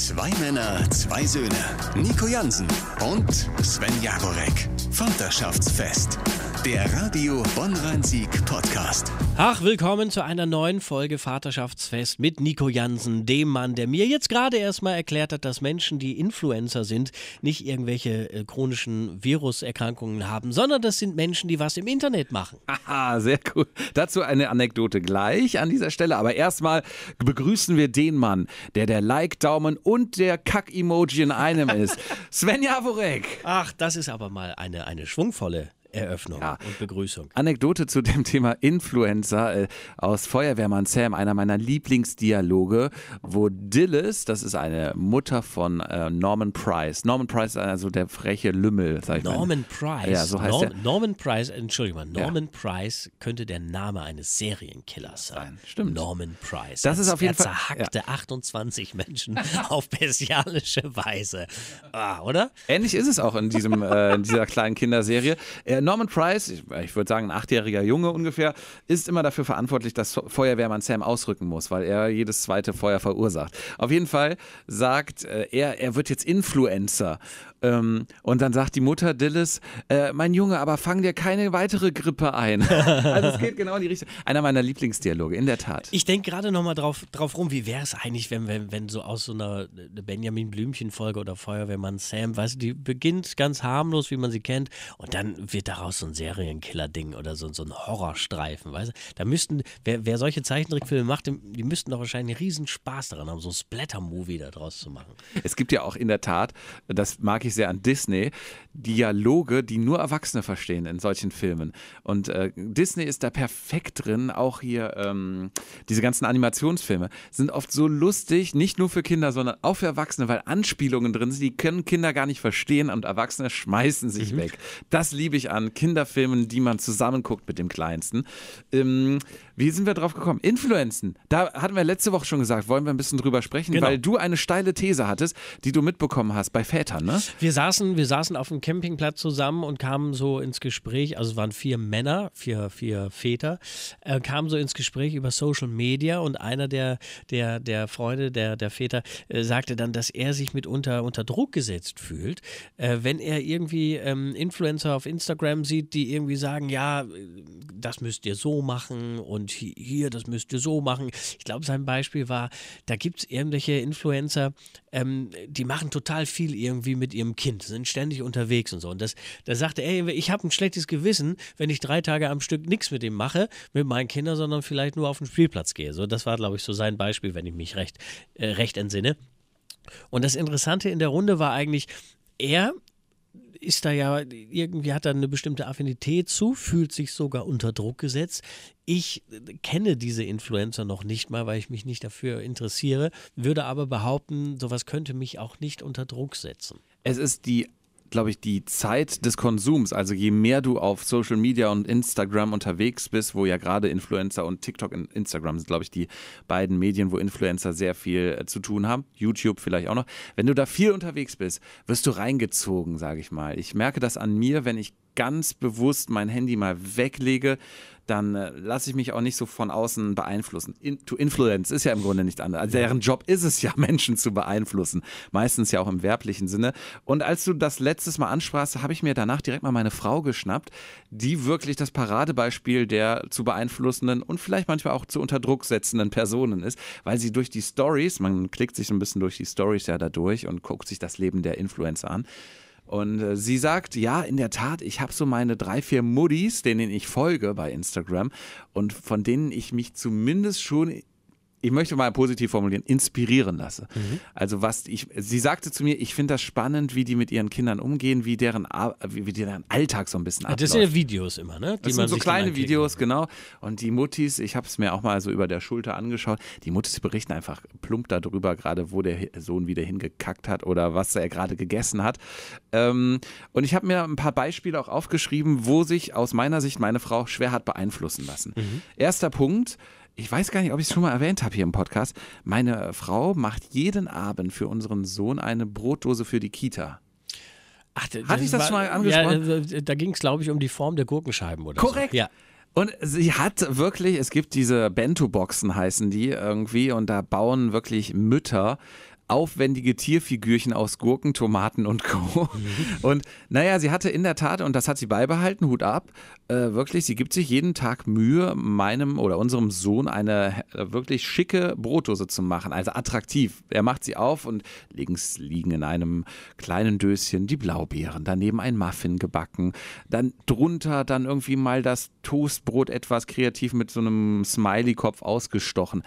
Zwei Männer, zwei Söhne. Nico Jansen und Sven Jagorek. Vaterschaftsfest. Der Radio Bonn-Rhein-Sieg Podcast. Ach, willkommen zu einer neuen Folge Vaterschaftsfest mit Nico Jansen, dem Mann, der mir jetzt gerade erstmal erklärt hat, dass Menschen, die Influencer sind, nicht irgendwelche äh, chronischen Viruserkrankungen haben, sondern das sind Menschen, die was im Internet machen. Haha, sehr cool. Dazu eine Anekdote gleich an dieser Stelle. Aber erstmal begrüßen wir den Mann, der der Like-Daumen und der Kack-Emoji in einem ist. Sven Jaworek. Ach, das ist aber mal eine, eine schwungvolle Eröffnung Ja. und Begrüßung. Anekdote zu dem Thema Influencer äh, aus Feuerwehrmann Sam, einer meiner Lieblingsdialoge, wo Dillis, das ist eine Mutter von äh, Norman Price. Norman Price ist also der freche Lümmel, sag ich mal. Norman Price. Ja, so heißt Norm, er. Norman Price, Entschuldigung mal, Norman Price könnte der Name eines Serienkillers sein. Stimmt. Norman Price. Das ist Er- auf jeden er Fall- zerhackte 28 Menschen auf bestialische Weise. Ah, oder? Ähnlich ist es auch in, diesem, äh, in dieser kleinen Kinderserie. Äh, Norman Price, ich, ich würde sagen ein achtjähriger Junge ungefähr, ist immer dafür verantwortlich, dass Feuerwehrmann Sam ausrücken muss, weil er jedes zweite Feuer verursacht. Auf jeden Fall sagt äh, er, er wird jetzt Influencer. Ähm, und dann sagt die Mutter Dillis, äh, mein Junge, aber fang dir keine weitere Grippe ein. also es geht genau in die Richtung. Einer meiner Lieblingsdialoge, in der Tat. Ich denke gerade nochmal drauf, drauf rum, wie wäre es eigentlich, wenn, wenn, wenn so aus so einer äh, Benjamin Blümchen-Folge oder Feuerwehrmann Sam, weißt du, die beginnt ganz harmlos, wie man sie kennt, und dann wird daraus so ein Serienkiller-Ding oder so, so ein Horrorstreifen, weißt du? Da müssten, wer, wer solche Zeichentrickfilme macht, die, die müssten doch wahrscheinlich einen riesen Spaß daran haben, so ein Splatter-Movie daraus zu machen. Es gibt ja auch in der Tat, das mag ich sehr an Disney, Dialoge, die nur Erwachsene verstehen in solchen Filmen. Und äh, Disney ist da perfekt drin. Auch hier ähm, diese ganzen Animationsfilme sind oft so lustig, nicht nur für Kinder, sondern auch für Erwachsene, weil Anspielungen drin sind, die können Kinder gar nicht verstehen und Erwachsene schmeißen sich weg. Das liebe ich an Kinderfilmen, die man zusammen guckt mit dem Kleinsten. Ähm, wie sind wir drauf gekommen? Influenzen. Da hatten wir letzte Woche schon gesagt, wollen wir ein bisschen drüber sprechen, Genau. weil du eine steile These hattest, die du mitbekommen hast bei Vätern, ne? Wir saßen, wir saßen auf dem Campingplatz zusammen und kamen so ins Gespräch, also es waren vier Männer, vier, vier Väter, äh, kamen so ins Gespräch über Social Media und einer der, der, der Freunde, der, der Väter, äh, sagte dann, dass er sich mitunter unter Druck gesetzt fühlt, äh, wenn er irgendwie ähm, Influencer auf Instagram sieht, die irgendwie sagen, ja, äh, das müsst ihr so machen und hi- hier, das müsst ihr so machen. Ich glaube, sein Beispiel war, da gibt es irgendwelche Influencer, ähm, die machen total viel irgendwie mit ihrem Kind, sind ständig unterwegs und so. Und das, da sagte er, ich habe ein schlechtes Gewissen, wenn ich drei Tage am Stück nichts mit ihm mache, mit meinen Kindern, sondern vielleicht nur auf den Spielplatz gehe. So, das war, glaube ich, so sein Beispiel, wenn ich mich recht, äh, recht entsinne. Und das Interessante in der Runde war eigentlich, er ist da ja irgendwie hat da eine bestimmte Affinität zu, fühlt sich sogar unter Druck gesetzt. Ich äh, kenne diese Influencer noch nicht mal, weil ich mich nicht dafür interessiere, würde aber behaupten, sowas könnte mich auch nicht unter Druck setzen. Es ist die, glaube ich, die Zeit des Konsums. Also je mehr du auf Social Media und Instagram unterwegs bist, wo ja gerade Influencer und TikTok und Instagram sind, glaube ich, die beiden Medien, wo Influencer sehr viel äh, zu tun haben. YouTube vielleicht auch noch. Wenn du da viel unterwegs bist, wirst du reingezogen, sage ich mal. Ich merke das an mir, wenn ich ganz bewusst mein Handy mal weglege, dann äh, lasse ich mich auch nicht so von außen beeinflussen. In, to influence ist ja im Grunde nicht anders. Also deren Job ist es ja, Menschen zu beeinflussen. Meistens ja auch im werblichen Sinne. Und als du das letztes Mal ansprachst, habe ich mir danach direkt mal meine Frau geschnappt, die wirklich das Paradebeispiel der zu beeinflussenden und vielleicht manchmal auch zu unter Druck setzenden Personen ist, weil sie durch die Stories, man klickt sich so ein bisschen durch die Stories ja da durch und guckt sich das Leben der Influencer an. Und äh, sie sagt, ja, in der Tat, ich habe so meine drei, vier Muddis, denen ich folge bei Instagram und von denen ich mich zumindest schon ich möchte mal positiv formulieren, inspirieren lasse. Also was ich, sie sagte zu mir, ich finde das spannend, wie die mit ihren Kindern umgehen, wie deren, wie, deren Alltag so ein bisschen abläuft. Das sind ja Videos immer, ne? Die Das sind so kleine Videos, genau. Und die Muttis, ich habe es mir auch mal so über der Schulter angeschaut, die Muttis berichten einfach plump darüber, gerade wo der Sohn wieder hingekackt hat oder was er gerade gegessen hat. Ähm, und ich habe mir ein paar Beispiele auch aufgeschrieben, wo sich aus meiner Sicht meine Frau schwer hat beeinflussen lassen. Mhm. Erster Punkt. Ich weiß gar nicht, ob ich es schon mal erwähnt habe hier im Podcast. Meine Frau macht jeden Abend für unseren Sohn eine Brotdose für die Kita. Ach, d- Hatte ich das schon mal Ja, angesprochen? äh, da ging es, glaube ich, um die Form der Gurkenscheiben oder Korrekt. so. Ja. Und sie hat wirklich, es gibt diese Bento-Boxen heißen die irgendwie und da bauen wirklich Mütter aufwendige Tierfigürchen aus Gurken, Tomaten und Co. Und naja, sie hatte in der Tat, und das hat sie beibehalten, Hut ab, äh, wirklich, sie gibt sich jeden Tag Mühe, meinem oder unserem Sohn eine äh, wirklich schicke Brotdose zu machen, also attraktiv. Er macht sie auf und links liegen in einem kleinen Döschen die Blaubeeren, daneben ein Muffin gebacken, dann drunter dann irgendwie mal das Toastbrot etwas kreativ mit so einem Smiley-Kopf ausgestochen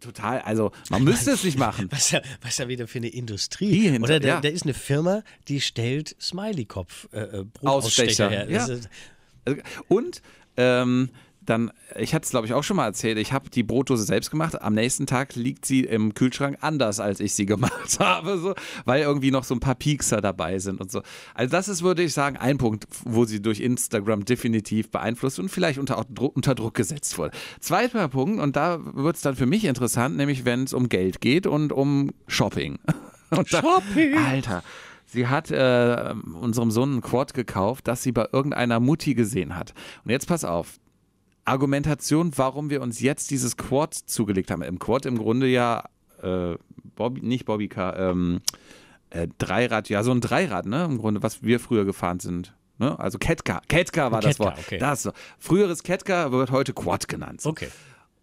total, also man müsste es nicht machen. Was ja, was ja wieder für eine Industrie. Hinter, Oder da, ja. da, ist eine Firma, die stellt Smiley-Kopf äh, äh her. Ja. Und ähm, dann, ich hatte es glaube ich auch schon mal erzählt, ich habe die Brotdose selbst gemacht. Am nächsten Tag liegt sie im Kühlschrank anders, als ich sie gemacht habe, so, weil irgendwie noch so ein paar Piekser dabei sind und so. Also das ist, würde ich sagen, ein Punkt, wo sie durch Instagram definitiv beeinflusst und vielleicht unter, unter Druck gesetzt wurde. Zweiter Punkt, und da wird es dann für mich interessant, nämlich wenn es um Geld geht und um Shopping. Und da, Shopping! Alter. Sie hat äh, unserem Sohn ein Quad gekauft, das sie bei irgendeiner Mutti gesehen hat. Und jetzt pass auf, Argumentation, warum wir uns jetzt dieses Quad zugelegt haben. Im Quad im Grunde ja, äh, Bobby, nicht Bobbycar, ähm, äh, Dreirad, ja, so ein Dreirad, ne, im Grunde, was wir früher gefahren sind. Ne? Also Ketka, Ketka war Ketka, das Wort. Okay. Das. Früheres Ketka wird heute Quad genannt. Okay.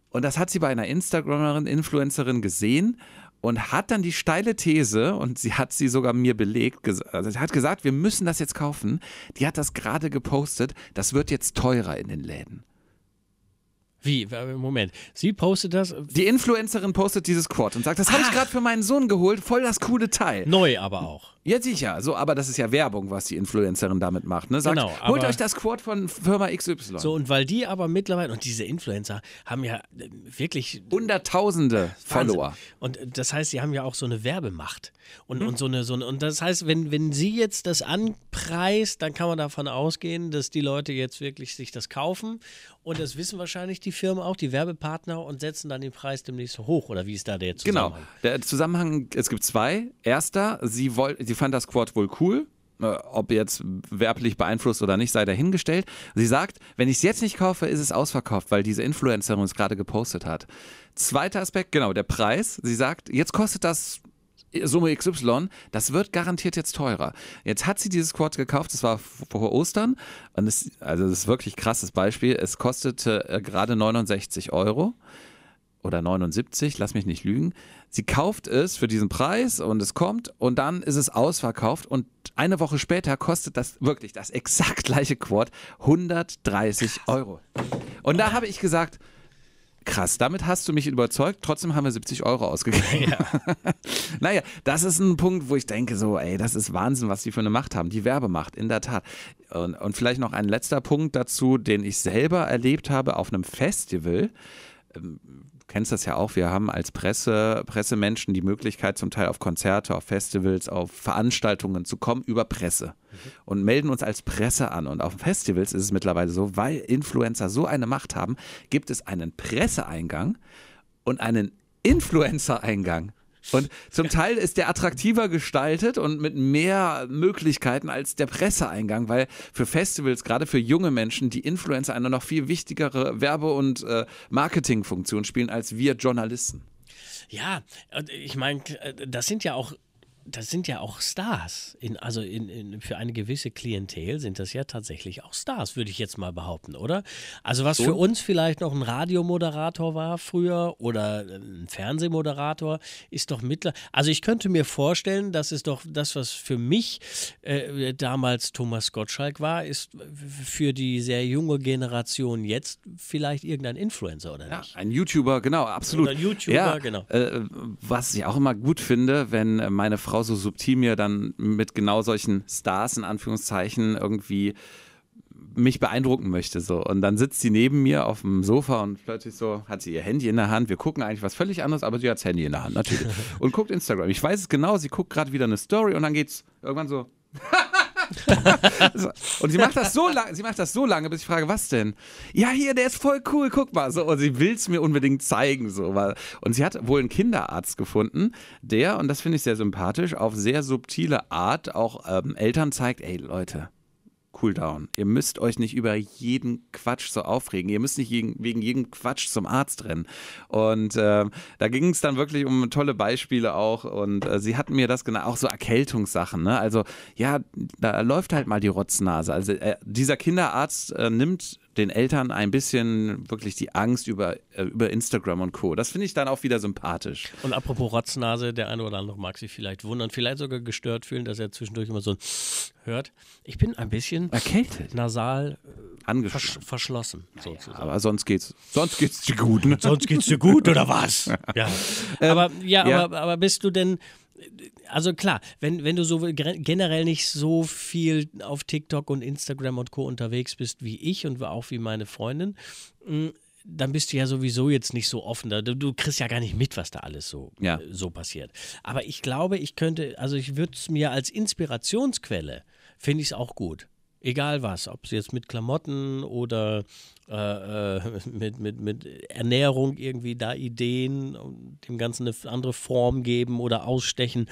Und das hat sie bei einer Instagramerin, Influencerin gesehen und hat dann die steile These, und sie hat sie sogar mir belegt, also sie hat gesagt, wir müssen das jetzt kaufen. Die hat das gerade gepostet, das wird jetzt teurer in den Läden. Wie? Moment. Sie postet das? Die Influencerin postet dieses Quad und sagt, das habe ich gerade für meinen Sohn geholt, voll das coole Teil. Neu aber auch. Ja, sicher. So, aber das ist ja Werbung, was die Influencerin damit macht. Ne? Sagt, genau, holt euch das Quad von Firma XY. So, und weil die aber mittlerweile, und diese Influencer haben ja äh, wirklich. Hunderttausende Follower. Und das heißt, sie haben ja auch so eine Werbemacht. Und, hm. und so eine, so eine, und das heißt, wenn, wenn sie jetzt das anpreist, dann kann man davon ausgehen, dass die Leute jetzt wirklich sich das kaufen. Und das wissen wahrscheinlich die Firmen auch, die Werbepartner, und setzen dann den Preis demnächst hoch. Oder wie ist da der genau. Zusammenhang? Genau. Der Zusammenhang, es gibt zwei. Erster, sie, wollt, sie fand das Quad wohl cool. Äh, ob jetzt werblich beeinflusst oder nicht, sei dahingestellt. Sie sagt, wenn ich es jetzt nicht kaufe, ist es ausverkauft, weil diese Influencerin es gerade gepostet hat. Zweiter Aspekt, genau, der Preis. Sie sagt, jetzt kostet das Summe XY, das wird garantiert jetzt teurer. Jetzt hat sie dieses Quad gekauft, das war vor Ostern. Und das, also das ist wirklich ein krasses Beispiel. Es kostete äh, gerade 69 Euro oder 79, lass mich nicht lügen. Sie kauft es für diesen Preis und es kommt und dann ist es ausverkauft und eine Woche später kostet das wirklich das exakt gleiche Quad 130 Euro. Und da habe ich gesagt, krass, damit hast du mich überzeugt, trotzdem haben wir 70 Euro ausgegeben. Ja. naja, das ist ein Punkt, wo ich denke, so, ey, das ist Wahnsinn, was die für eine Macht haben. Die Werbemacht, in der Tat. Und, und vielleicht noch ein letzter Punkt dazu, den ich selber erlebt habe auf einem Festival ähm, kennst das ja auch, wir haben als Presse, Pressemenschen die Möglichkeit, zum Teil auf Konzerte, auf Festivals, auf Veranstaltungen zu kommen über Presse mhm. und melden uns als Presse an. Und auf Festivals ist es mittlerweile so, weil Influencer so eine Macht haben, gibt es einen Presseeingang und einen Influencer-Eingang. Und zum Teil ist der attraktiver gestaltet und mit mehr Möglichkeiten als der Presseeingang, weil für Festivals, gerade für junge Menschen, die Influencer eine noch viel wichtigere Werbe- und äh, Marketingfunktion spielen als wir Journalisten. Ja, ich meine, das sind ja auch das sind ja auch Stars. In, also in, in, für eine gewisse Klientel sind das ja tatsächlich auch Stars, würde ich jetzt mal behaupten, oder? Also was für uns vielleicht noch ein Radiomoderator war früher oder ein Fernsehmoderator, ist doch mittlerweile. Also ich könnte mir vorstellen, das ist doch das, was für mich äh, damals Thomas Gottschalk war, ist für die sehr junge Generation jetzt vielleicht irgendein Influencer, oder ja, nicht? Ein YouTuber, genau, absolut. Oder YouTuber, ja, genau. Äh, was ich auch immer gut finde, wenn meine Frau So subtil mir dann mit genau solchen Stars in Anführungszeichen irgendwie mich beeindrucken möchte. So. Und dann sitzt sie neben mir auf dem Sofa und plötzlich so hat sie ihr Handy in der Hand. Wir gucken eigentlich was völlig anderes, aber sie hat das Handy in der Hand, natürlich. Und guckt Instagram. Ich weiß es genau, sie guckt gerade wieder eine Story und dann geht's irgendwann so. und sie macht das so lange, sie macht das so lange, bis ich frage, was denn? Ja, hier, der ist voll cool, guck mal. So, und sie will es mir unbedingt zeigen. So, und sie hat wohl einen Kinderarzt gefunden, der, und das finde ich sehr sympathisch, auf sehr subtile Art auch ähm, Eltern zeigt, ey Leute, cool down. Ihr müsst euch nicht über jeden Quatsch so aufregen. Ihr müsst nicht wegen jedem Quatsch zum Arzt rennen. Und äh, da ging es dann wirklich um tolle Beispiele auch. Und äh, sie hatten mir das genau, auch so Erkältungssachen. Ne? Also ja, da läuft halt mal die Rotznase. Also äh, dieser Kinderarzt äh, nimmt den Eltern ein bisschen wirklich die Angst über, äh, über Instagram und Co. Das finde ich dann auch wieder sympathisch. Und apropos Rotznase, der eine oder andere mag sich vielleicht wundern, vielleicht sogar gestört fühlen, dass er zwischendurch immer so ein hört. Ich bin ein bisschen erkältet, nasal äh, vers verschlossen sozusagen. aber sonst geht's, sonst geht's dir gut. Ne? sonst geht's dir gut oder was? ja. Ähm, aber ja, ja. Aber, aber bist du denn also klar, wenn, wenn du so generell nicht so viel auf TikTok und Instagram und Co. unterwegs bist wie ich und auch wie meine Freundin, hm, dann bist du ja sowieso jetzt nicht so offen. Du, du kriegst ja gar nicht mit, was da alles so, ja. so passiert. Aber ich glaube, ich könnte, also ich würde es mir als Inspirationsquelle, finde ich es auch gut. Egal was, ob es jetzt mit Klamotten oder äh, äh mit, mit, mit Ernährung irgendwie da Ideen und dem Ganzen eine andere Form geben oder ausstechen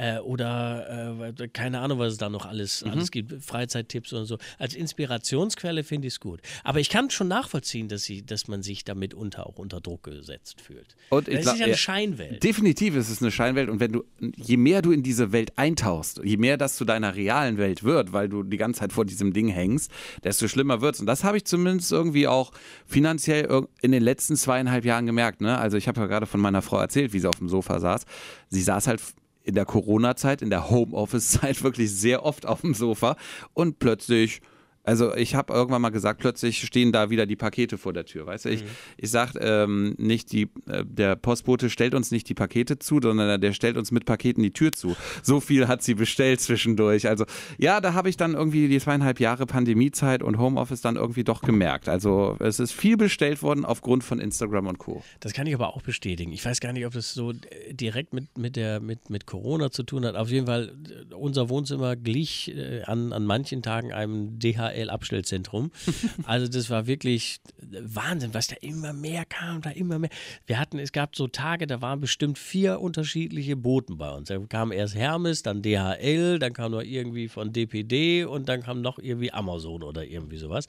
äh, oder äh, keine Ahnung, was es da noch alles, mhm. alles gibt, Freizeittipps und so. Als Inspirationsquelle finde ich es gut. Aber ich kann schon nachvollziehen, dass, sie, dass man sich damit unter, auch unter Druck gesetzt fühlt. Und das ist ja eine Scheinwelt. Definitiv ist es eine Scheinwelt und wenn du, je mehr du in diese Welt eintauchst, je mehr das zu deiner realen Welt wird, weil du die ganze Zeit vor diesem Ding hängst, desto schlimmer wird es. Und das habe ich zumindest irgendwie auch finanziell in den letzten zweieinhalb Jahren gemerkt. Ne? Also ich habe ja gerade von meiner Frau erzählt, wie sie auf dem Sofa saß. Sie saß halt in der Corona-Zeit, in der Homeoffice-Zeit wirklich sehr oft auf dem Sofa. Und plötzlich also ich habe irgendwann mal gesagt, plötzlich stehen da wieder die Pakete vor der Tür. Weißt du, ich, mhm. ich sage ähm, nicht, die, äh, der Postbote stellt uns nicht die Pakete zu, sondern der stellt uns mit Paketen die Tür zu. So viel hat sie bestellt zwischendurch. Also ja, da habe ich dann irgendwie die zweieinhalb Jahre Pandemiezeit und Homeoffice dann irgendwie doch gemerkt. Also es ist viel bestellt worden aufgrund von Instagram und Co. Das kann ich aber auch bestätigen. Ich weiß gar nicht, ob das so direkt mit, mit, der, mit, mit Corona zu tun hat. Auf jeden Fall, unser Wohnzimmer glich äh, an, an manchen Tagen einem DHL DHL-Abstellzentrum. also das war wirklich Wahnsinn, was da immer mehr kam, da immer mehr. Wir hatten, es gab so Tage, da waren bestimmt vier unterschiedliche Boten bei uns. Da kam erst Hermes, dann DHL, dann kam noch irgendwie von DPD und dann kam noch irgendwie Amazon oder irgendwie sowas.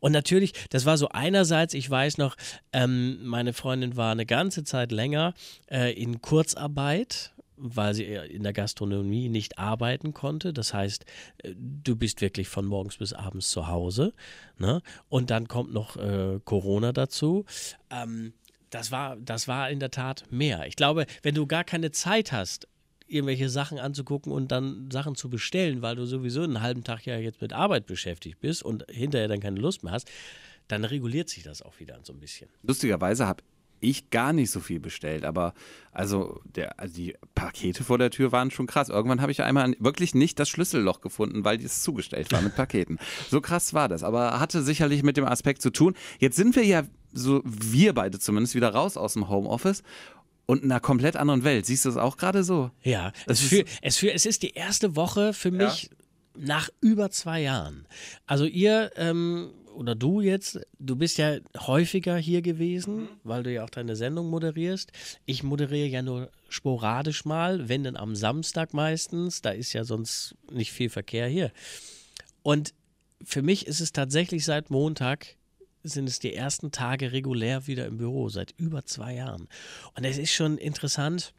Und natürlich, das war so einerseits, ich weiß noch, ähm, meine Freundin war eine ganze Zeit länger äh, in Kurzarbeit weil sie in der Gastronomie nicht arbeiten konnte. Das heißt, äh, du bist wirklich von morgens bis abends zu Hause. Ne? Und dann kommt noch äh, Corona dazu. Ähm, das, war, das war in der Tat mehr. Ich glaube, wenn du gar keine Zeit hast, irgendwelche Sachen anzugucken und dann Sachen zu bestellen, weil du sowieso einen halben Tag ja jetzt mit Arbeit beschäftigt bist und hinterher dann keine Lust mehr hast, dann reguliert sich das auch wieder so ein bisschen. Lustigerweise habe ich gar nicht so viel bestellt, aber also, der, also die Pakete vor der Tür waren schon krass. Irgendwann habe ich einmal wirklich nicht das Schlüsselloch gefunden, weil es zugestellt war mit Paketen. So krass war das, aber hatte sicherlich mit dem Aspekt zu tun. Jetzt sind wir ja so, wir beide zumindest, wieder raus aus dem Homeoffice und in einer komplett anderen Welt. Siehst du das auch gerade so? Ja, es, für, es, für, es ist die erste Woche für mich ja. nach über zwei Jahren. Also ihr ähm, oder du jetzt, du bist ja häufiger hier gewesen, mhm. weil du ja auch deine Sendung moderierst. Ich moderiere ja nur sporadisch mal, wenn denn am Samstag meistens. Da ist ja sonst nicht viel Verkehr hier. Und für mich ist es tatsächlich seit Montag sind es die ersten Tage regulär wieder im Büro, seit über zwei Jahren. Und es ist schon interessant,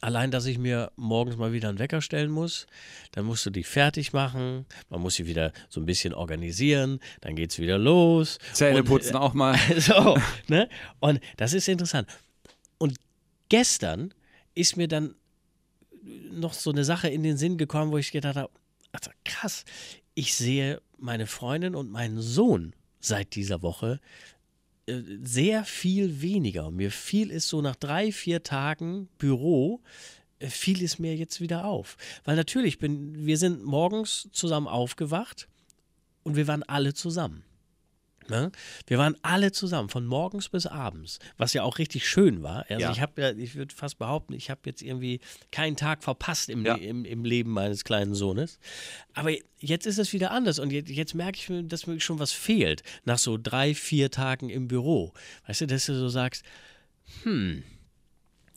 Allein, dass ich mir morgens mal wieder einen Wecker stellen muss, dann musst du dich fertig machen, man muss sie wieder so ein bisschen organisieren, dann geht es wieder los. Zähne und, putzen auch mal. So, ne? Und das ist interessant. Und gestern ist mir dann noch so eine Sache in den Sinn gekommen, wo ich gedacht habe, also krass, ich sehe meine Freundin und meinen Sohn seit dieser Woche sehr viel weniger. Mir fiel es so nach drei, vier Tagen Büro, äh, fiel es mir jetzt wieder auf. Weil natürlich bin, wir sind morgens zusammen aufgewacht und wir waren alle zusammen. Ne? Wir waren alle zusammen, von morgens bis abends, was ja auch richtig schön war. Also ja. ich habe ja, ich würde fast behaupten, ich habe jetzt irgendwie keinen Tag verpasst im, ja. im, im Leben meines kleinen Sohnes. Aber jetzt ist es wieder anders und jetzt, jetzt merke ich, dass mir schon was fehlt nach so drei, vier Tagen im Büro. Weißt du, dass du so sagst, hm,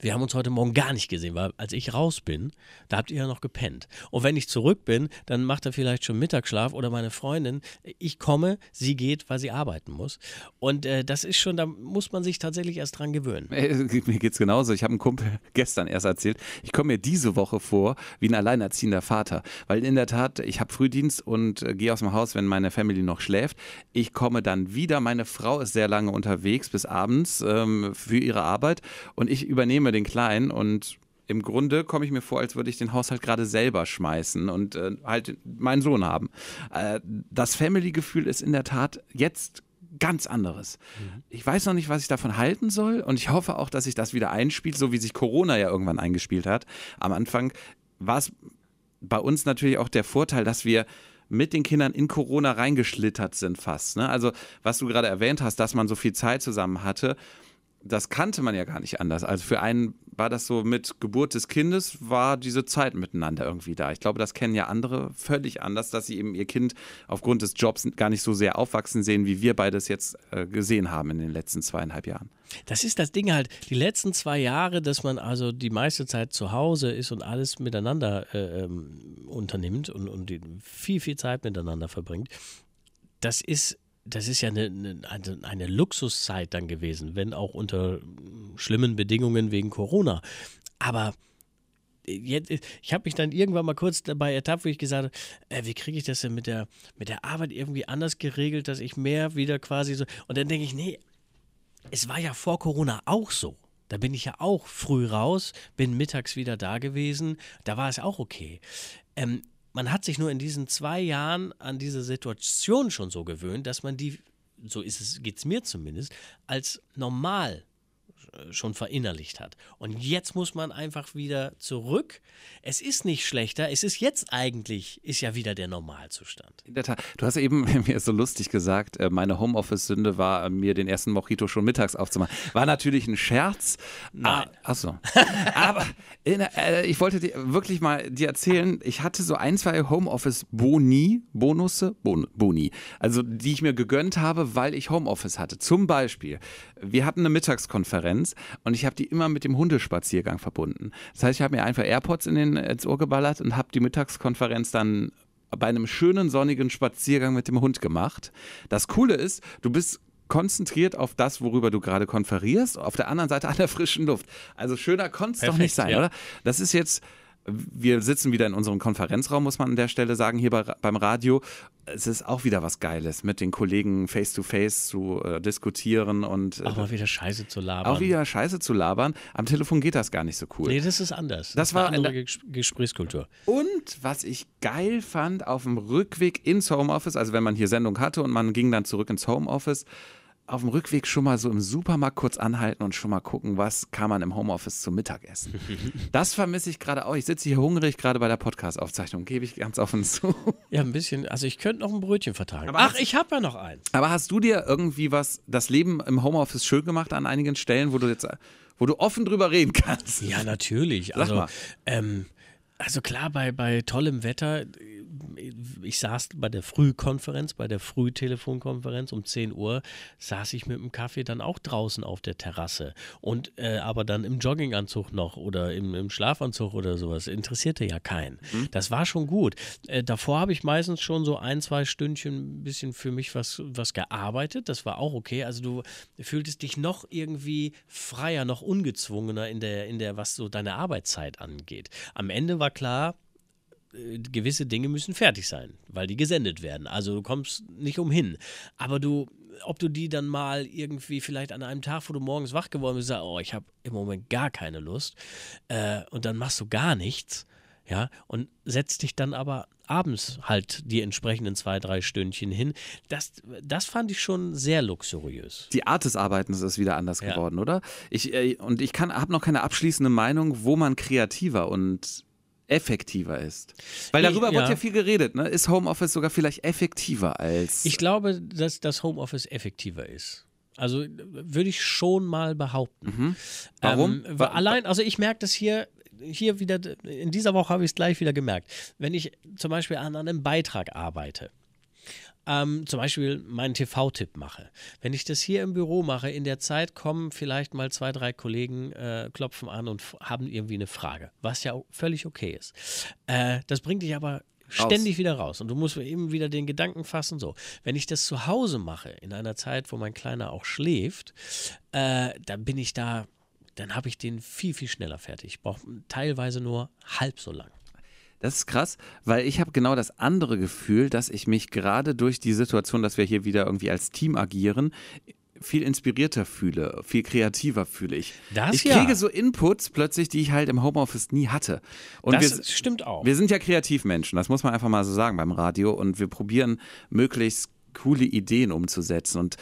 wir haben uns heute Morgen gar nicht gesehen, weil als ich raus bin, da habt ihr ja noch gepennt. Und wenn ich zurück bin, dann macht er vielleicht schon Mittagsschlaf oder meine Freundin. Ich komme, sie geht, weil sie arbeiten muss. Und äh, das ist schon, da muss man sich tatsächlich erst dran gewöhnen. Äh, mir geht's genauso. Ich habe einem Kumpel gestern erst erzählt, ich komme mir diese Woche vor wie ein alleinerziehender Vater. Weil in der Tat, ich habe Frühdienst und äh, gehe aus dem Haus, wenn meine Family noch schläft. Ich komme dann wieder. Meine Frau ist sehr lange unterwegs bis abends ähm, für ihre Arbeit und ich übernehme den Kleinen und im Grunde komme ich mir vor, als würde ich den Haushalt gerade selber schmeißen und äh, halt meinen Sohn haben. Äh, das Family-Gefühl ist in der Tat jetzt ganz anderes. Mhm. Ich weiß noch nicht, was ich davon halten soll und ich hoffe auch, dass sich das wieder einspielt, so wie sich Corona ja irgendwann eingespielt hat. Am Anfang war es bei uns natürlich auch der Vorteil, dass wir mit den Kindern in Corona reingeschlittert sind fast. Ne? Also was du gerade erwähnt hast, dass man so viel Zeit zusammen hatte das kannte man ja gar nicht anders. Also für einen war das so mit Geburt des Kindes, war diese Zeit miteinander irgendwie da. Ich glaube, das kennen ja andere völlig anders, dass sie eben ihr Kind aufgrund des Jobs gar nicht so sehr aufwachsen sehen, wie wir beides jetzt äh, gesehen haben in den letzten zweieinhalb Jahren. Das ist das Ding halt, die letzten zwei Jahre, dass man also die meiste Zeit zu Hause ist und alles miteinander äh, ähm, unternimmt und, und viel, viel Zeit miteinander verbringt, das ist das ist ja eine, eine, eine, Luxuszeit dann gewesen, wenn auch unter schlimmen Bedingungen wegen Corona. Aber jetzt, ich habe mich dann irgendwann mal kurz dabei ertappt, wo ich gesagt habe, äh, wie kriege ich das denn mit der, mit der Arbeit irgendwie anders geregelt, dass ich mehr wieder quasi so. Und dann denke ich, nee, es war ja vor Corona auch so. Da bin ich ja auch früh raus, bin mittags wieder da gewesen. Da war es auch okay. Ähm, man hat sich nur in diesen zwei Jahren an diese Situation schon so gewöhnt, dass man die, so ist es, geht es mir zumindest, als normal schon verinnerlicht hat. Und jetzt muss man einfach wieder zurück. Es ist nicht schlechter, es ist jetzt eigentlich, ist ja wieder der Normalzustand. In der Tat. Du hast eben mir so lustig gesagt, äh, meine Homeoffice-Sünde war, mir den ersten Mojito schon mittags aufzumachen. War natürlich ein Scherz. Nein. Ah, achso. Aber in, äh, ich wollte dir wirklich mal dir erzählen, ich hatte so ein, zwei Homeoffice-Boni, Bonusse, bon, Boni, also die ich mir gegönnt habe, weil ich Homeoffice hatte. Zum Beispiel, wir hatten eine Mittagskonferenz Konferenz und ich habe die immer mit dem Hundespaziergang verbunden. Das heißt, ich habe mir einfach AirPods in den, ins Ohr geballert und habe die Mittagskonferenz dann bei einem schönen sonnigen Spaziergang mit dem Hund gemacht. Das Coole ist, du bist konzentriert auf das, worüber du gerade konferierst, auf der anderen Seite an der frischen Luft. Also schöner konnte es doch nicht sein, ja. oder? Das ist jetzt wir sitzen wieder in unserem Konferenzraum, muss man an der Stelle sagen, hier bei, beim Radio. Es ist auch wieder was Geiles, mit den Kollegen face to face zu äh, diskutieren und. Äh, auch mal wieder Scheiße zu labern. Auch wieder Scheiße zu labern. Am Telefon geht das gar nicht so cool. Nee, das ist anders. Das, das war eine andere Gesprächskultur. Und was ich geil fand, auf dem Rückweg ins Homeoffice, also wenn man hier Sendung hatte und man ging dann zurück ins Homeoffice, auf dem Rückweg schon mal so im Supermarkt kurz anhalten und schon mal gucken, was kann man im Homeoffice zum Mittag essen. Das vermisse ich gerade auch. Ich sitze hier hungrig, gerade bei der Podcast-Aufzeichnung, gebe ich ganz offen zu. Ja, ein bisschen. Also ich könnte noch ein Brötchen vertragen. Aber Ach, ich habe ja noch eins. Aber hast du dir irgendwie was, das Leben im Homeoffice schön gemacht an einigen Stellen, wo du jetzt, wo du offen drüber reden kannst? Ja, natürlich. Sag also, mal. Ähm, also klar, bei, bei tollem Wetter ich saß bei der Frühkonferenz, bei der Frühtelefonkonferenz um 10 Uhr, saß ich mit dem Kaffee dann auch draußen auf der Terrasse. Und äh, aber dann im Jogginganzug noch oder im, im Schlafanzug oder sowas. Interessierte ja keinen. Mhm. Das war schon gut. Äh, davor habe ich meistens schon so ein, zwei Stündchen ein bisschen für mich was, was gearbeitet. Das war auch okay. Also du fühltest dich noch irgendwie freier, noch ungezwungener in der, in der, was so deine Arbeitszeit angeht. Am Ende war klar, äh, gewisse Dinge müssen fertig sein, weil die gesendet werden. Also du kommst nicht umhin. Aber du, ob du die dann mal irgendwie vielleicht an einem Tag, wo du morgens wach geworden bist, sagst, oh, ich habe im Moment gar keine Lust, äh, und dann machst du gar nichts, ja, und setzt dich dann aber abends halt die entsprechenden zwei, drei Stündchen hin. Das, das fand ich schon sehr luxuriös. Die Art des Arbeitens ist wieder anders ja. geworden, oder? Ich, äh, und ich habe noch keine abschließende Meinung, wo man kreativer und effektiver ist. Weil darüber ich, ja. wird ja viel geredet, ne? Ist Homeoffice sogar vielleicht effektiver als. Ich glaube, dass das Homeoffice effektiver ist. Also würde ich schon mal behaupten. Mhm. Warum? Ähm, allein, also ich merke das hier, hier wieder, in dieser Woche habe ich es gleich wieder gemerkt. Wenn ich zum Beispiel an einem Beitrag arbeite, ähm, zum Beispiel meinen TV-Tipp mache. Wenn ich das hier im Büro mache, in der Zeit kommen vielleicht mal zwei, drei Kollegen, äh, klopfen an und haben irgendwie eine Frage, was ja völlig okay ist. Äh, das bringt dich aber ständig wieder raus und du musst eben wieder den Gedanken fassen, so, wenn ich das zu Hause mache, in einer Zeit, wo mein Kleiner auch schläft, äh, dann bin ich da, dann habe ich den viel, viel schneller fertig. Ich brauche teilweise nur halb so lang. Das ist krass, weil ich habe genau das andere Gefühl, dass ich mich gerade durch die Situation, dass wir hier wieder irgendwie als Team agieren, viel inspirierter fühle, viel kreativer fühle ich. Das ich ja. kriege so Inputs plötzlich, die ich halt im Homeoffice nie hatte. Und das wir, stimmt auch. wir sind ja Kreativmenschen, das muss man einfach mal so sagen beim Radio und wir probieren möglichst coole Ideen umzusetzen und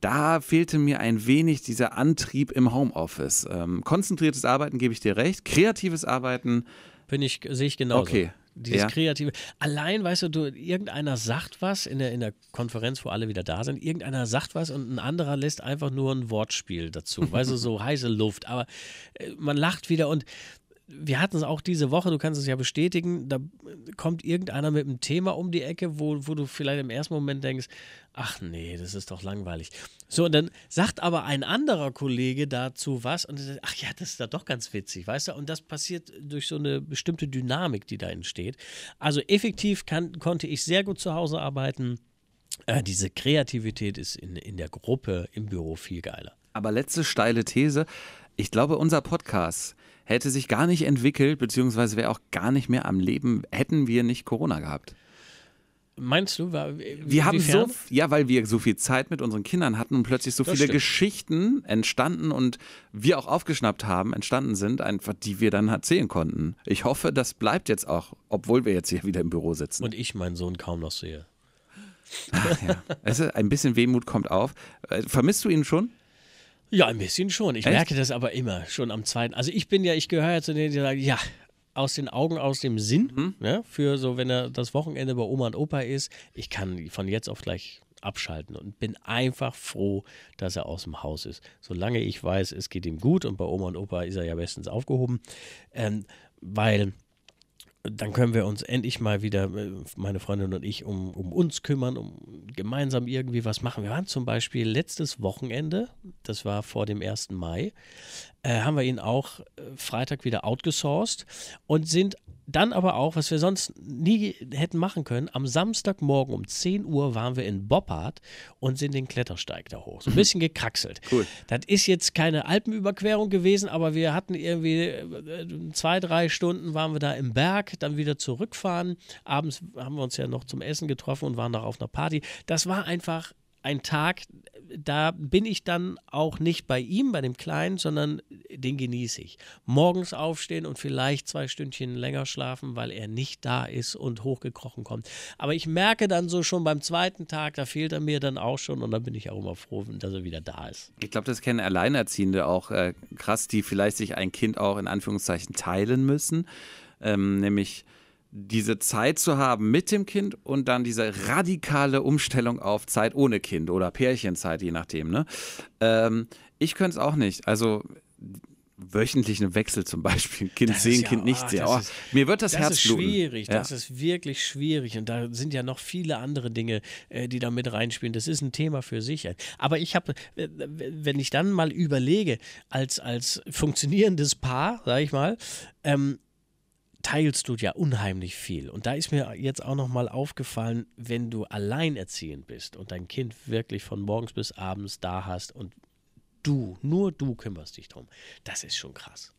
da fehlte mir ein wenig dieser Antrieb im Homeoffice. Ähm, konzentriertes Arbeiten gebe ich dir recht, kreatives Arbeiten Bin ich, sehe ich genauso. Okay. Dieses Ja. kreative. Allein, weißt du, du, irgendeiner sagt was in der, in der Konferenz, wo alle wieder da sind, irgendeiner sagt was und ein anderer lässt einfach nur ein Wortspiel dazu. weißt du, so heiße Luft. Aber äh, man lacht wieder und wir hatten es auch diese Woche, du kannst es ja bestätigen, da kommt irgendeiner mit einem Thema um die Ecke, wo, wo du vielleicht im ersten Moment denkst, ach nee, das ist doch langweilig. So, und dann sagt aber ein anderer Kollege dazu was und sagt, ach ja, das ist da doch ganz witzig, weißt du? Und das passiert durch so eine bestimmte Dynamik, die da entsteht. Also effektiv kann, konnte ich sehr gut zu Hause arbeiten. Äh, diese Kreativität ist in, in der Gruppe im Büro viel geiler. Aber letzte steile These. Ich glaube, unser Podcast hätte sich gar nicht entwickelt, beziehungsweise wäre auch gar nicht mehr am Leben, hätten wir nicht Corona gehabt. Meinst du? War, Wir haben so, ja, weil wir so viel Zeit mit unseren Kindern hatten und plötzlich so Das viele stimmt. Geschichten entstanden und wir auch aufgeschnappt haben, entstanden sind, einfach die wir dann erzählen konnten. Ich hoffe, das bleibt jetzt auch, obwohl wir jetzt hier wieder im Büro sitzen. Und ich meinen Sohn kaum noch sehe. ja. also ein bisschen Wehmut kommt auf. Äh, Vermisst du ihn schon? Ja, ein bisschen schon. Ich Echt? merke das aber immer schon am zweiten. Also ich bin ja, ich gehöre ja zu denen, die sagen, ja, aus den Augen, aus dem Sinn, Mhm. ne, für so, wenn er das Wochenende bei Oma und Opa ist. Ich kann von jetzt auf gleich abschalten und bin einfach froh, dass er aus dem Haus ist. Solange ich weiß, es geht ihm gut und bei Oma und Opa ist er ja bestens aufgehoben, ähm, weil dann können wir uns endlich mal wieder, äh, meine Freundin und ich, um, um uns kümmern, um gemeinsam irgendwie was machen. Wir waren zum Beispiel letztes Wochenende, das war vor dem 1. Mai, äh, haben wir ihn auch äh, Freitag wieder outgesourced und sind dann aber auch, was wir sonst nie hätten machen können, am Samstagmorgen um 10 Uhr waren wir in Boppard und sind den Klettersteig da hoch. So ein bisschen gekraxelt. Cool. Das ist jetzt keine Alpenüberquerung gewesen, aber wir hatten irgendwie äh, zwei, drei Stunden waren wir da im Berg, dann wieder zurückfahren. Abends haben wir uns ja noch zum Essen getroffen und waren noch auf einer Party. Das war einfach ein Tag, da bin ich dann auch nicht bei ihm, bei dem Kleinen, sondern den genieße ich. Morgens aufstehen und vielleicht zwei Stündchen länger schlafen, weil er nicht da ist und hochgekrochen kommt. Aber ich merke dann so schon beim zweiten Tag, da fehlt er mir dann auch schon und dann bin ich auch immer froh, dass er wieder da ist. Ich glaube, das kennen Alleinerziehende auch äh, krass, die vielleicht sich ein Kind auch in Anführungszeichen teilen müssen. Ähm, nämlich diese Zeit zu haben mit dem Kind und dann diese radikale Umstellung auf Zeit ohne Kind oder Pärchenzeit, je nachdem. Ne? Ähm, ich könnte es auch nicht. Also wöchentlichen Wechsel zum Beispiel. Kind Das sehen, ja- Kind nicht sehen. Oh, ist- mir wird das, Das Herz ist schwierig, Ja. das ist wirklich schwierig. Und da sind ja noch viele andere Dinge, äh, die da mit reinspielen. Das ist ein Thema für sich. Aber ich habe, äh, wenn ich dann mal überlege, als, als funktionierendes Paar, sag ich mal, ähm, teilst du ja unheimlich viel. Und da ist mir jetzt auch nochmal aufgefallen, wenn du alleinerziehend bist und dein Kind wirklich von morgens bis abends da hast und du, nur du kümmerst dich drum, das ist schon krass.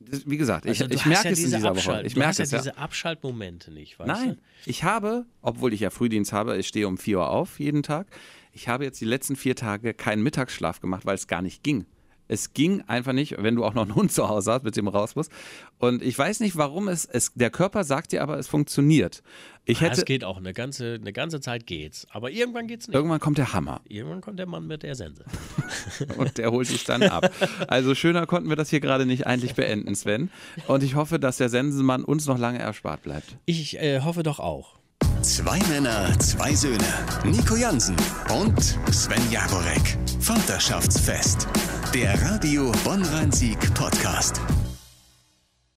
Das- Wie gesagt, ich, Also ich merke ja es in diese dieser Woche. Ich du merke hast ja es, ja. diese Abschaltmomente nicht, weißt Nein, du? ich habe, obwohl ich ja Frühdienst habe, ich stehe um 4 Uhr auf jeden Tag. Ich habe jetzt die letzten vier Tage keinen Mittagsschlaf gemacht, weil es gar nicht ging. Es ging einfach nicht, wenn du auch noch einen Hund zu Hause hast, mit dem du raus musst. Und ich weiß nicht, warum es, es der Körper sagt dir aber, es funktioniert. Ich Ja, hätte, es geht auch, eine ganze, eine ganze Zeit geht's. Aber irgendwann geht's nicht. irgendwann kommt der Hammer Irgendwann kommt der Mann mit der Sense. und der holt dich dann ab. Also schöner konnten wir das hier gerade nicht eigentlich beenden, Sven. Und ich hoffe, dass der Sensenmann uns noch lange erspart bleibt. Ich äh, hoffe doch auch. Zwei Männer, zwei Söhne. Nico Jansen und Sven Jagorek. Vaterschaftsfest. Der Radio Bonn-Rhein-Sieg Podcast.